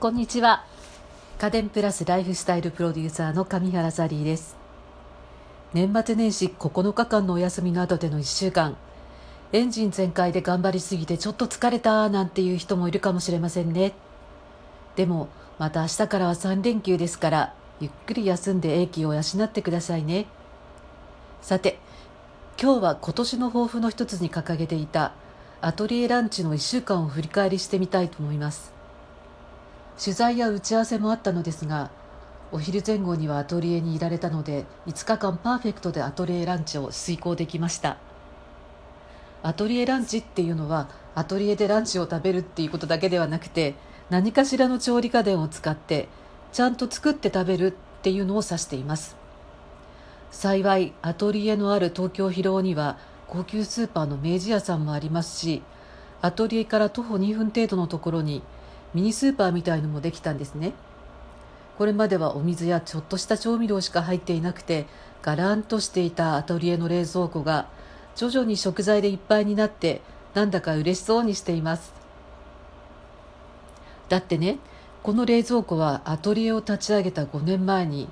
こんにちは。家電プラスライフスタイルプロデューサーの上原ザリーです。年末年始9日間のお休みの後での1週間。エンジン全開で頑張りすぎてちょっと疲れたなんていう人もいるかもしれませんね。でもまた明日からは3連休ですからゆっくり休んで英気を養ってくださいね。さて今日は今年の抱負の一つに掲げていたアトリエランチの1週間を振り返りしてみたいと思います。取材や打ち合わせもあったのですがお昼前後にはアトリエにいられたので5日間パーフェクトでアトリエランチを遂行できました。アトリエランチっていうのはアトリエでランチを食べるっていうことだけではなくて何かしらの調理家電を使ってちゃんと作って食べるっていうのを指しています。幸いアトリエのある東京広尾には高級スーパーの明治屋さんもありますしアトリエから徒歩2分程度のところにミニスーパーみたいのもできたんですね。これまではお水やちょっとした調味料しか入っていなくてガランとしていたアトリエの冷蔵庫が徐々に食材でいっぱいになってなんだか嬉しそうにしています。だってねこの冷蔵庫はアトリエを立ち上げた5年前に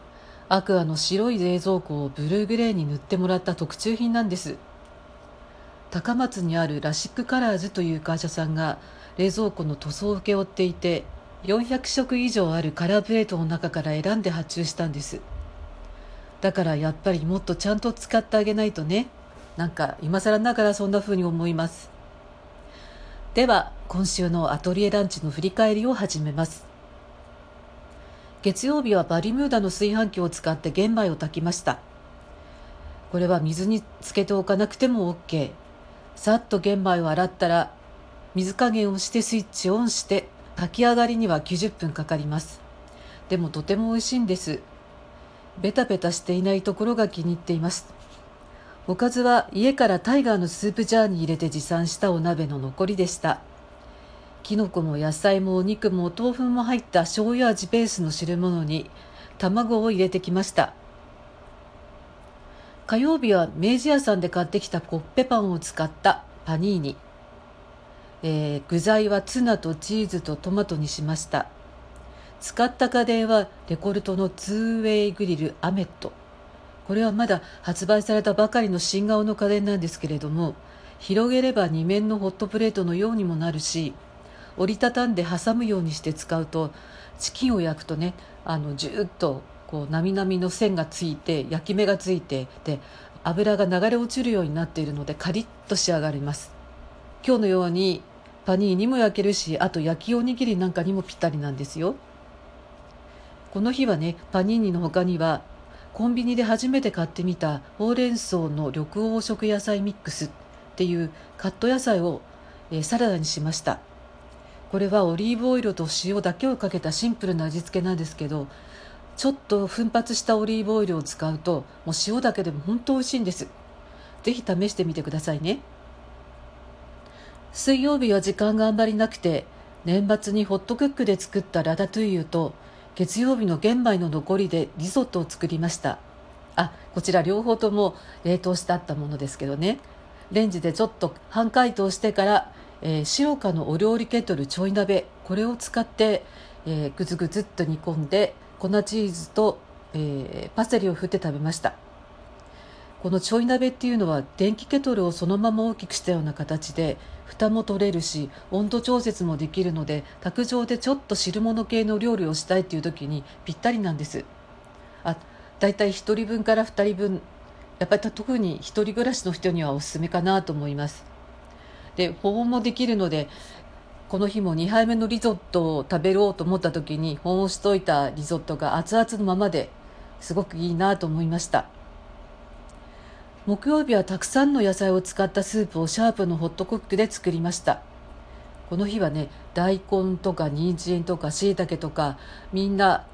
アクアの白い冷蔵庫をブルーグレーに塗ってもらった特注品なんです。高松にあるラシックカラーズという会社さんが冷蔵庫の塗装を請け負っていて400色以上あるカラープレートの中から選んで発注したんです。だからやっぱりもっとちゃんと使ってあげないとね。なんか今更ながらそんな風に思います。では今週のアトリエランチの振り返りを始めます。月曜日はバリムーダの炊飯器を使って玄米を炊きました。これは水につけておかなくても OK さっと玄米を洗ったら水加減をしてスイッチオンして炊き上がりには90分かかります。でもとても美味しいんです。ベタベタしていないところが気に入っています。おかずは家からタイガーのスープジャーに入れて持参したお鍋の残りでした。きのこも野菜もお肉もお豆腐も入った醤油味ベースの汁物に卵を入れてきました。火曜日は明治屋さんで買ってきたコッペパンを使ったパニーニ。えー、具材はツナとチーズとトマトにしました。使った家電はレコルトのツーウェイグリルアメット。これはまだ発売されたばかりの新顔の家電なんですけれども広げれば2面のホットプレートのようにもなるし折りたたんで挟むようにして使うとチキンを焼くとねあのジューッとこうなみなみの線がついて焼き目がついてで油が流れ落ちるようになっているのでカリッと仕上がります。今日のようにパニーにも焼けるしあと焼きおにぎりなんかにもぴったりなんですよ。この日はねパニーニの他にはコンビニで初めて買ってみたほうれん草の緑黄色野菜ミックスっていうカット野菜を、え、サラダにしました。これはオリーブオイルと塩だけをかけたシンプルな味付けなんですけどちょっと奮発したオリーブオイルを使うともう塩だけでも本当美味しいんです。ぜひ試してみてくださいね。水曜日は時間があんまりなくて年末にホットクックで作ったラタトゥイユと月曜日の玄米の残りでリゾットを作りました。あこちら両方とも冷凍してあったものですけどね。レンジでちょっと半解凍してから、えー、塩化のお料理ケトルちょい鍋これを使って、えー、ぐずぐずっと煮込んで粉チーズと、えー、パセリを振って食べました。このちょい鍋っていうのは電気ケトルをそのまま大きくしたような形で蓋も取れるし温度調節もできるので卓上でちょっと汁物系の料理をしたいっていう時にぴったりなんです。あだいたい1人分から2人分やっぱり特に1人暮らしの人にはおすすめかなと思います。で保温もできるのでこの日も2杯目のリゾットを食べようと思った時に保温しといたリゾットが熱々のままですごくいいなと思いました。木曜日はたくさんの野菜を使ったスープをシャープのホットクックで作りました。この日はね大根とか人参とかしいたけとかみんな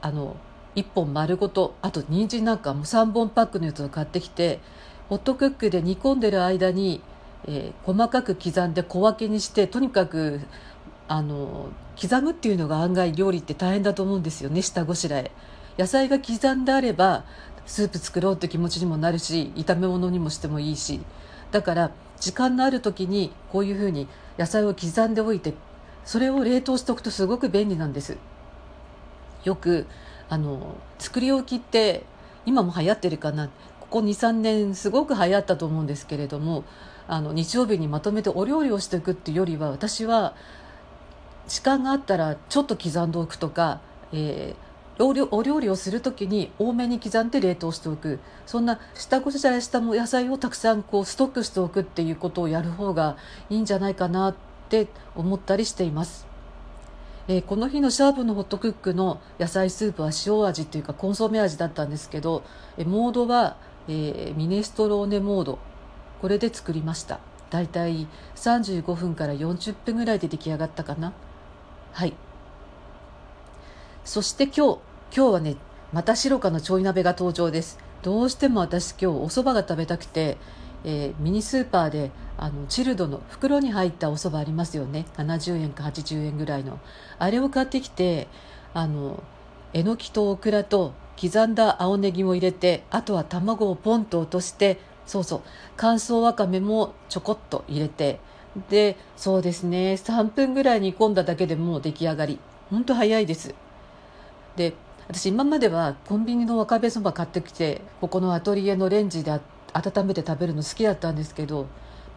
あの1本丸ごとあと人参なんかも3本パックのやつを買ってきてホットクックで煮込んでる間に、えー、細かく刻んで小分けにしてとにかくあの刻むっていうのが案外料理って大変だと思うんですよ。ね下ごしらえ。野菜が刻んであればスープ作ろうって気持ちにもなるし炒め物にもしてもいいし。だから時間のある時にこういうふうに野菜を刻んでおいてそれを冷凍しておくとすごく便利なんです。よくあの作り置きって今も流行ってるかな。ここ23年すごく流行ったと思うんですけれどもあの日曜日にまとめてお料理をしていくっていうよりは私は時間があったらちょっと刻んでおくとか、えー、お料理をする時に多めに刻んで冷凍しておく。そんな下ごしらえした野菜をたくさんこうストックしておくっていうことをやる方がいいんじゃないかなって思ったりしています。えー、この日のシャープのホットクックの野菜スープは塩味というかコンソメ味だったんですけど、え、モードは、えー、ミネストローネモード。これで作りました。だいたい35分から40分ぐらいで出来上がったかな。はい。そして今日今日はねまた白かのちょい鍋が登場です。どうしても私今日お蕎麦が食べたくて、えー、ミニスーパーであのチルドの袋に入ったお蕎麦ありますよね。70円か80円ぐらいの。あれを買ってきてあのえのきとオクラと刻んだ青ネギも入れてあとは卵をポンと落としてそうそう乾燥わかめもちょこっと入れてでそうですね3分ぐらい煮込んだだけでもう出来上がり。ほんと早いです。で私今まではコンビニのわかめそば買ってきてここのアトリエのレンジで温めて食べるの好きだったんですけど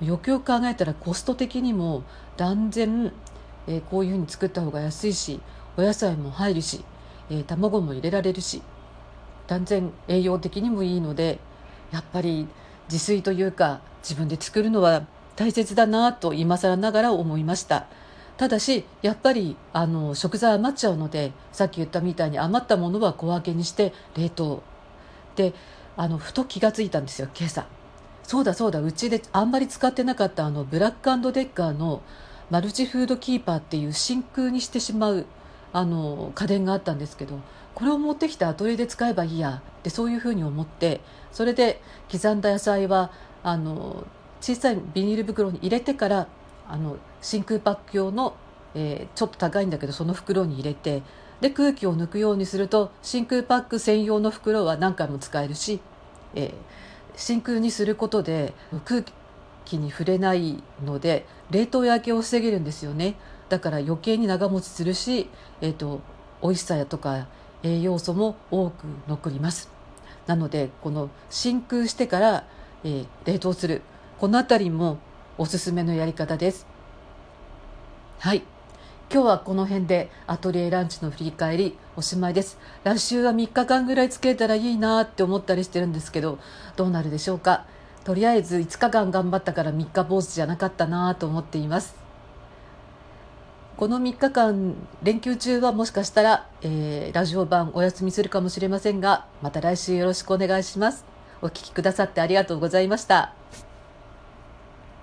よくよく考えたらコスト的にも断然、えー、こういうふうに作った方が安いしお野菜も入るし、えー、卵も入れられるし断然栄養的にもいいのでやっぱり自炊というか自分で作るのは大切だなと今更ながら思いました。ただしやっぱりあの食材余っちゃうのでさっき言ったみたいに余ったものは小分けにして冷凍。であのふと気が付いたんですよ今朝。そうだそうだうちであんまり使ってなかったあのブラックデッカーのマルチフードキーパーっていう真空にしてしまうあの家電があったんですけどこれを持ってきてアトリエで使えばいいやってそういうふうに思ってそれで刻んだ野菜はあの小さいビニール袋に入れてからあの真空パック用の、えー、ちょっと高いんだけどその袋に入れてで空気を抜くようにすると真空パック専用の袋は何回も使えるし、えー、真空にすることで空気に触れないので冷凍焼けを防げるんですよね。だから余計に長持ちするし、えーと、美味しさやとか栄養素も多く残ります。なのでこの真空してから、えー、冷凍する。この辺りもおすすめのやり方です。はい。今日はこの辺でアトリエランチの振り返りおしまいです。来週は3日間ぐらいつけたらいいなって思ったりしてるんですけどどうなるでしょうか。とりあえず5日間頑張ったから3日坊主じゃなかったなと思っています。この3日間連休中はもしかしたら、えー、ラジオ版お休みするかもしれませんがまた来週よろしくお願いします。お聴きくださってありがとうございました。